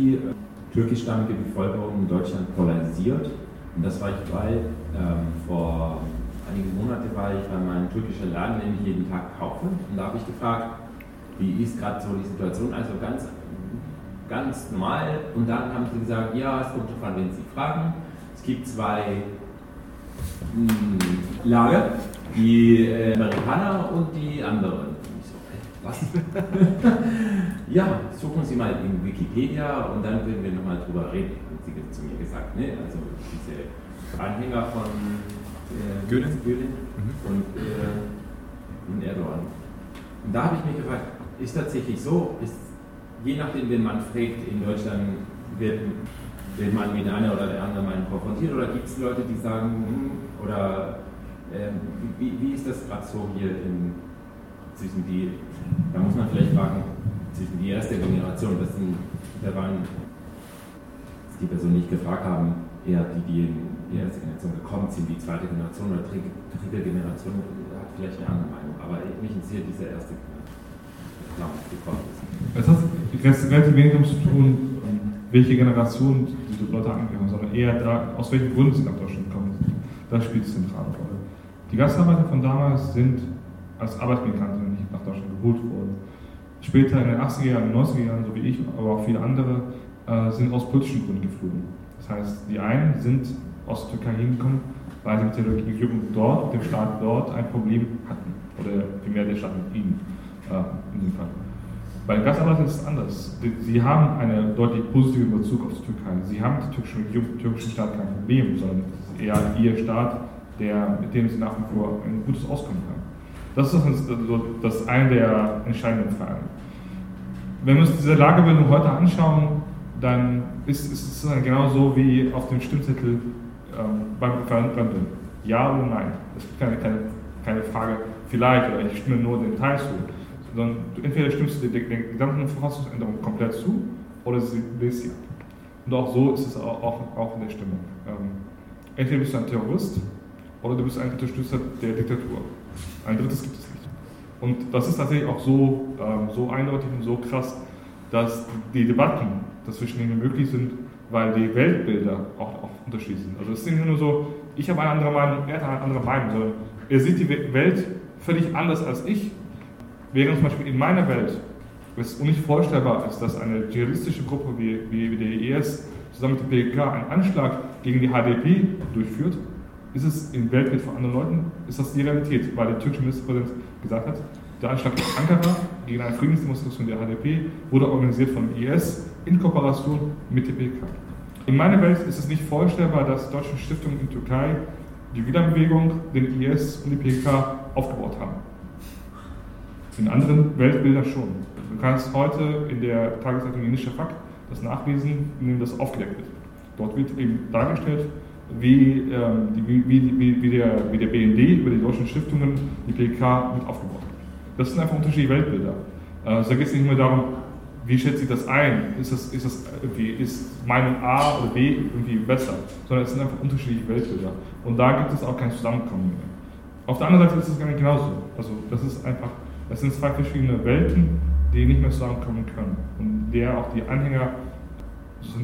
die äh, türkischstammige Bevölkerung in Deutschland polarisiert. Und das war ich, weil ähm, vor einigen Monaten war ich bei meinem türkischen Laden, den ich jeden Tag kaufe. Und da habe ich gefragt, wie ist gerade so die Situation? Also ganz, ganz normal. Und dann haben sie gesagt, ja, es kommt an, wenn Sie fragen. Es gibt zwei mh, hm, Lager, die äh, Amerikaner und die anderen. Was? ja, suchen Sie mal in Wikipedia und dann können wir nochmal drüber reden, haben sie zu mir gesagt. Ne? Also diese Anhänger von äh, Gülen, Gülen mhm. und, äh, und Erdogan. Und da habe ich mich gefragt, ist tatsächlich so, ist, je nachdem, wen man fragt in Deutschland, wird, wird man mit einer oder der anderen Meinung konfrontiert oder gibt es Leute, die sagen, hm, oder äh, wie, wie ist das gerade so hier in, zwischen die, da muss man vielleicht fragen, zwischen die erste Generation, das sind, da waren, die Personen nicht gefragt haben, eher die, die in die erste Generation gekommen sind, die zweite Generation oder dritte, dritte Generation hat vielleicht eine andere Meinung, aber mich interessiert diese erste gekommen ist. Es hat relativ wenig damit zu tun, welche Generation diese Leute angehören, sondern eher da, aus welchen Gründen sie nach Deutschland gekommen. Das spielt eine zentrale Rolle. Die Gastarbeiter von damals sind als Arbeitsmigranten nicht nach Deutschland geholt worden. Später in den 80er Jahren, 90er Jahren, so wie ich, aber auch viele andere, äh, sind aus politischen Gründen geflogen. Das heißt, die einen sind aus der Türkei hingekommen, weil sie mit der Regierung dort, dem Staat dort, ein Problem hatten. Oder vielmehr der Staat mit ihnen äh, in dem Fall. Bei den Gastarbeitern ist es anders. Sie haben einen deutlich positiven Bezug auf die Türkei. Sie haben mit der türkischen Regierung, mit dem türkischen Staat kein Problem, sondern es ist eher ihr Staat, der, mit dem sie nach wie vor ein gutes Auskommen haben. Das ist das, das eine der entscheidenden Fragen. Wenn wir uns diese Lagebildung heute anschauen, dann ist, ist es genauso wie auf dem Stimmzettel ähm, beim Referendum. Ja oder nein. Es gibt keine, keine, keine Frage, vielleicht oder ich stimme nur den Teil zu. Sondern entweder stimmst du den, gesamten Verfassungsänderung komplett zu oder sie willst sie ab. Und auch so ist es auch, auch, auch in der Stimmung. Ähm, entweder bist du ein Terrorist oder du bist ein Unterstützer der Diktatur. Ein drittes gibt es nicht. Und das ist tatsächlich auch so, ähm, so eindeutig und so krass, dass die Debatten dazwischen mehr möglich sind, weil die Weltbilder auch, auch unterschiedlich sind. Also es ist nicht nur so, ich habe eine andere Meinung, er hat eine andere Meinung, sondern er sieht die Welt völlig anders als ich. Während zum Beispiel in meiner Welt es nicht vorstellbar ist, dass eine dschihadistische Gruppe wie, wie, wie der IS zusammen mit der PKK einen Anschlag gegen die HDP durchführt, ist es im Weltbild von anderen Leuten, ist das die Realität, weil der türkische Ministerpräsident gesagt hat, der Anschlag in Ankara gegen eine Friedensdemonstration der HDP wurde organisiert von IS in Kooperation mit der PKK. In meiner Welt ist es nicht vorstellbar, dass deutsche Stiftungen in Türkei die Wiederbewegung, den IS und die PKK aufgebaut haben. In anderen Weltbildern schon. Du kannst heute in der Tageszeitung Jenischer Fakt das nachlesen, in dem das aufgedeckt wird. Dort wird eben dargestellt, wie, ähm, die, wie, wie, wie, der, wie der BND über die deutschen Stiftungen die PKK mit aufgebaut hat. Das sind einfach unterschiedliche Weltbilder. Äh, da geht es nicht mehr darum, wie schätze ich das ein? Ist, das, ist, das irgendwie, ist Meinung A oder B irgendwie besser? Sondern es sind einfach unterschiedliche Weltbilder. Und da gibt es auch kein Zusammenkommen mehr. Auf der anderen Seite ist es gar nicht genauso. Also das ist einfach, das sind zwei verschiedene Welten, die nicht mehr zusammenkommen können. Und der auch die Anhänger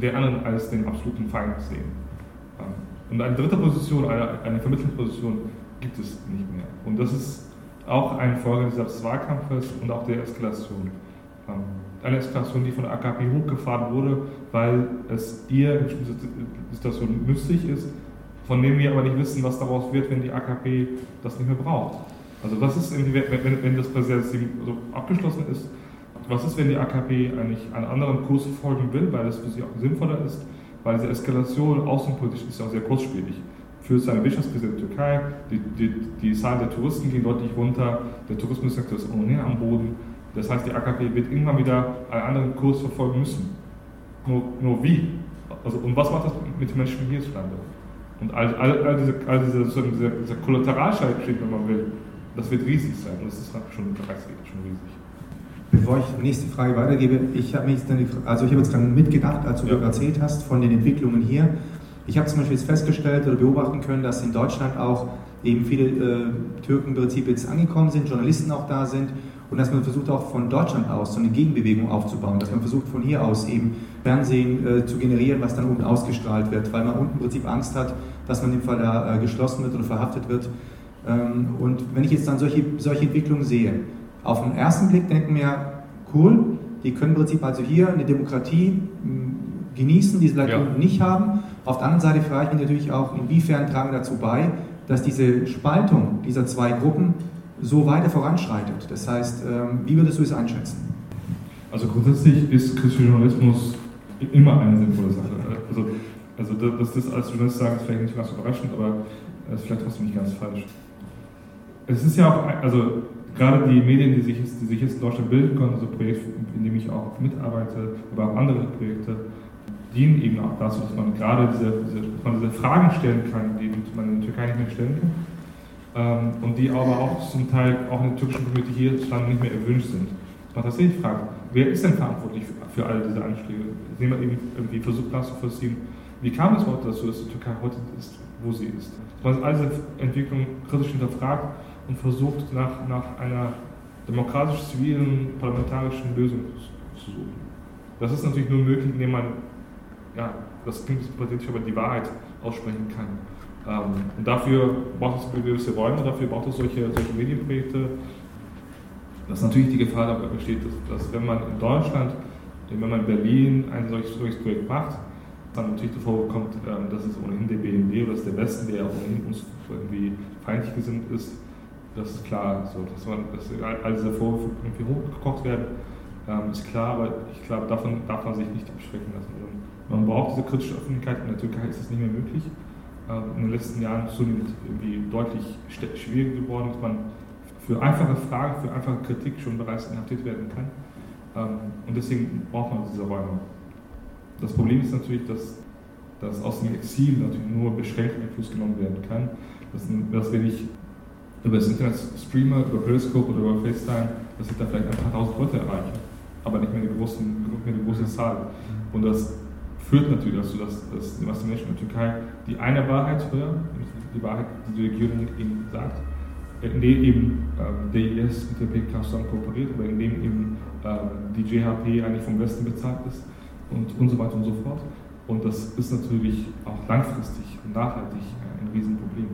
der anderen als den absoluten Feind sehen. Und eine dritte Position, eine, eine vermittelnde Position gibt es nicht mehr. Und das ist auch eine Folge dieses Wahlkampfes und auch der Eskalation. Ähm, eine Eskalation, die von der AKP hochgefahren wurde, weil es ihr in Situationen nützlich ist, von dem wir aber nicht wissen, was daraus wird, wenn die AKP das nicht mehr braucht. Also was ist, wenn, wenn, das Präsidialsystem so abgeschlossen ist, was ist, wenn die AKP eigentlich einen anderen Kurs verfolgen will, weil es für sie auch sinnvoller ist, weil diese Eskalation außenpolitisch ist ja auch sehr kurzspielig. Für seine Wirtschaftskrise in der Türkei, die, die, die Zahl der Touristen ging deutlich runter, der Tourismussektor ist ohnehin am Boden, das heißt, die AKP wird irgendwann wieder einen anderen Kurs verfolgen müssen. Nur, nur wie? Also, und was macht das mit den Menschen hierzulande? Und all, all, all diese, all diese, dieser, dieser Kollateralschaden, wenn man will, das wird riesig sein. Und das ist schon, schon riesig. Bevor ich die nächste Frage weitergebe, ich habe mich dann, also ich habe jetzt gerade mitgedacht, als du ja. erzählt hast von den Entwicklungen hier. Ich habe zum Beispiel jetzt festgestellt oder beobachten können, dass in Deutschland auch eben viele äh, Türken im Prinzip jetzt angekommen sind, Journalisten auch da sind und dass man versucht auch von Deutschland aus so eine Gegenbewegung aufzubauen, dass man versucht von hier aus eben Fernsehen äh, zu generieren, was dann unten ausgestrahlt wird, weil man unten im Prinzip Angst hat, dass man im Fall da äh, geschlossen wird oder verhaftet wird. Ähm, und wenn ich jetzt dann solche, solche Entwicklungen sehe, auf den ersten Blick denken wir, cool, die können im Prinzip also hier eine Demokratie genießen, die sie vielleicht ja. unten nicht haben. Auf der anderen Seite frage ich mich natürlich auch, inwiefern tragen dazu bei, dass diese Spaltung dieser zwei Gruppen so weiter voranschreitet. Das heißt, ähm, wie würdest du es einschätzen? Also grundsätzlich ist kritischer Journalismus immer eine sinnvolle Sache. Also, also dass das als Journalist sagen, ist vielleicht nicht ganz überraschend, aber es ist vielleicht trotzdem nicht ganz falsch. Es ist ja auch, also gerade die Medien, die sich, die sich jetzt in Deutschland bilden können, also Projekte, in dem ich auch mitarbeite, aber auch andere Projekte, dienen eben auch dazu, dass man gerade diese, diese, dass man diese Fragen stellen kann, die man in der Türkei nicht mehr stellen kann. Ähm, und die aber auch zum Teil auch in der türkischen Community hierzulande nicht mehr erwünscht sind. Man tatsächlich fragt, wer ist denn verantwortlich für, für all diese Anschläge? Indem man eben irgendwie versucht nachzuvollziehen, wie kam es heute dazu, dass die Türkei heute ist, wo sie ist. Dass man all diese Entwicklungen kritisch hinterfragt und versucht, nach, nach einer demokratisch-zivilen parlamentarischen Lösung zu suchen. Das ist natürlich nur möglich, indem man ja, das klingt pathetisch, aber die Wahrheit aussprechen kann. Ähm, und dafür braucht es gewisse Räume, dafür braucht es solche, solche Medienprojekte. Dass natürlich die Gefahr dabei besteht, dass, dass, wenn man in Deutschland, wenn man in Berlin ein solches, solches Projekt macht, dann natürlich davor kommt, ähm, dass es ohnehin der BND oder dass der Westen, der auch ohnehin uns irgendwie feindlich gesinnt ist, das ist klar, so, dass, man, dass all diese Vorwürfe irgendwie hochgekocht werden, ähm, ist klar, aber ich glaube, davon darf man sich nicht abschrecken lassen. Man braucht diese kritische Öffentlichkeit. In der Türkei ist das nicht mehr möglich. Ähm, in den letzten Jahren zunehmend irgendwie deutlich schwieriger geworden, dass man für einfache Fragen, für einfache Kritik schon bereits inhaftiert werden kann. Ähm, und deswegen braucht man diese Räume. Das Problem ist natürlich, dass, dass aus dem Exil natürlich nur beschränkt Einfluss genommen werden kann. Dass, dass wenn ich über das Internet streame, über Periscope oder über FaceTime, dass ich da vielleicht ein paar tausend Leute erreiche, aber nicht mehr eine große, eine große Zahl. Und das führt natürlich dazu, dass, dass die meisten Menschen in der Türkei die eine Wahrheit hören, die Wahrheit, die die Regierung ihnen sagt, indem eben ähm, der IS mit der PKK zusammen kooperiert, aber indem eben ähm, die JHP eigentlich vom Westen bezahlt ist und, und so weiter und so fort. Und das ist natürlich auch langfristig und nachhaltig ein Riesenproblem.